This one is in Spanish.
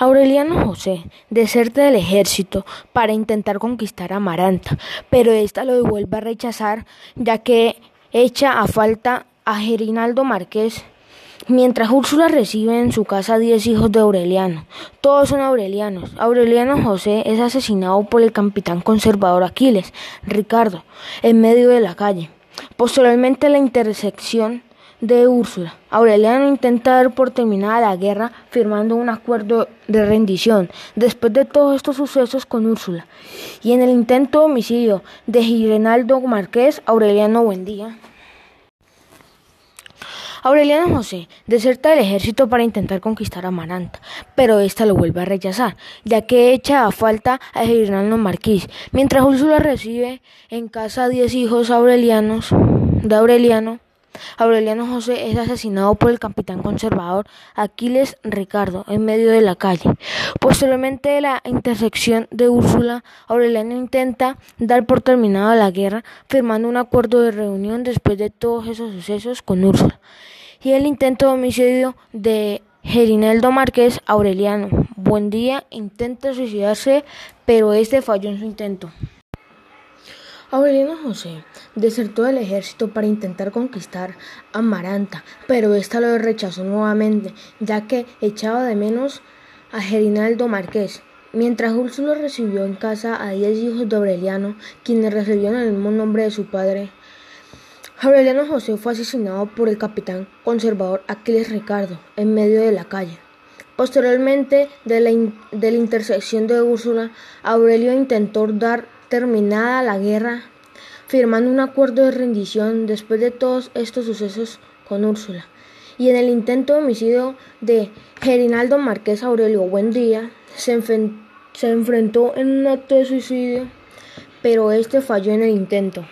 Aureliano José deserta del ejército para intentar conquistar a Amaranta, pero ésta lo vuelve a rechazar ya que echa a falta a Gerinaldo Márquez. Mientras Úrsula recibe en su casa diez hijos de Aureliano, todos son aurelianos. Aureliano José es asesinado por el capitán conservador Aquiles, Ricardo, en medio de la calle. Posteriormente la intersección de Úrsula. Aureliano intenta dar por terminada la guerra firmando un acuerdo de rendición después de todos estos sucesos con Úrsula. Y en el intento de homicidio de Girenaldo Márquez, Aureliano Buendía. Aureliano José deserta del ejército para intentar conquistar a Amaranta, pero ésta lo vuelve a rechazar, ya que echa a falta a Girenaldo Marqués, mientras Úrsula recibe en casa diez hijos aurelianos de Aureliano Aureliano José es asesinado por el capitán conservador Aquiles Ricardo en medio de la calle. Posteriormente de la intersección de Úrsula, Aureliano intenta dar por terminada la guerra firmando un acuerdo de reunión después de todos esos sucesos con Úrsula. Y el intento de homicidio de Gerinaldo Márquez Aureliano. Buen día intenta suicidarse, pero este falló en su intento. Aureliano José desertó del ejército para intentar conquistar a Amaranta, pero ésta lo rechazó nuevamente, ya que echaba de menos a Gerinaldo Márquez. Mientras Úrsula recibió en casa a diez hijos de Aureliano, quienes recibieron el mismo nombre de su padre, Aureliano José fue asesinado por el capitán conservador Aquiles Ricardo en medio de la calle. Posteriormente de la, de la intersección de Úrsula, Aurelio intentó dar terminada la guerra, firmando un acuerdo de rendición después de todos estos sucesos con Úrsula. Y en el intento de homicidio de Gerinaldo Márquez Aurelio Buendía, se, se enfrentó en un acto de suicidio, pero este falló en el intento.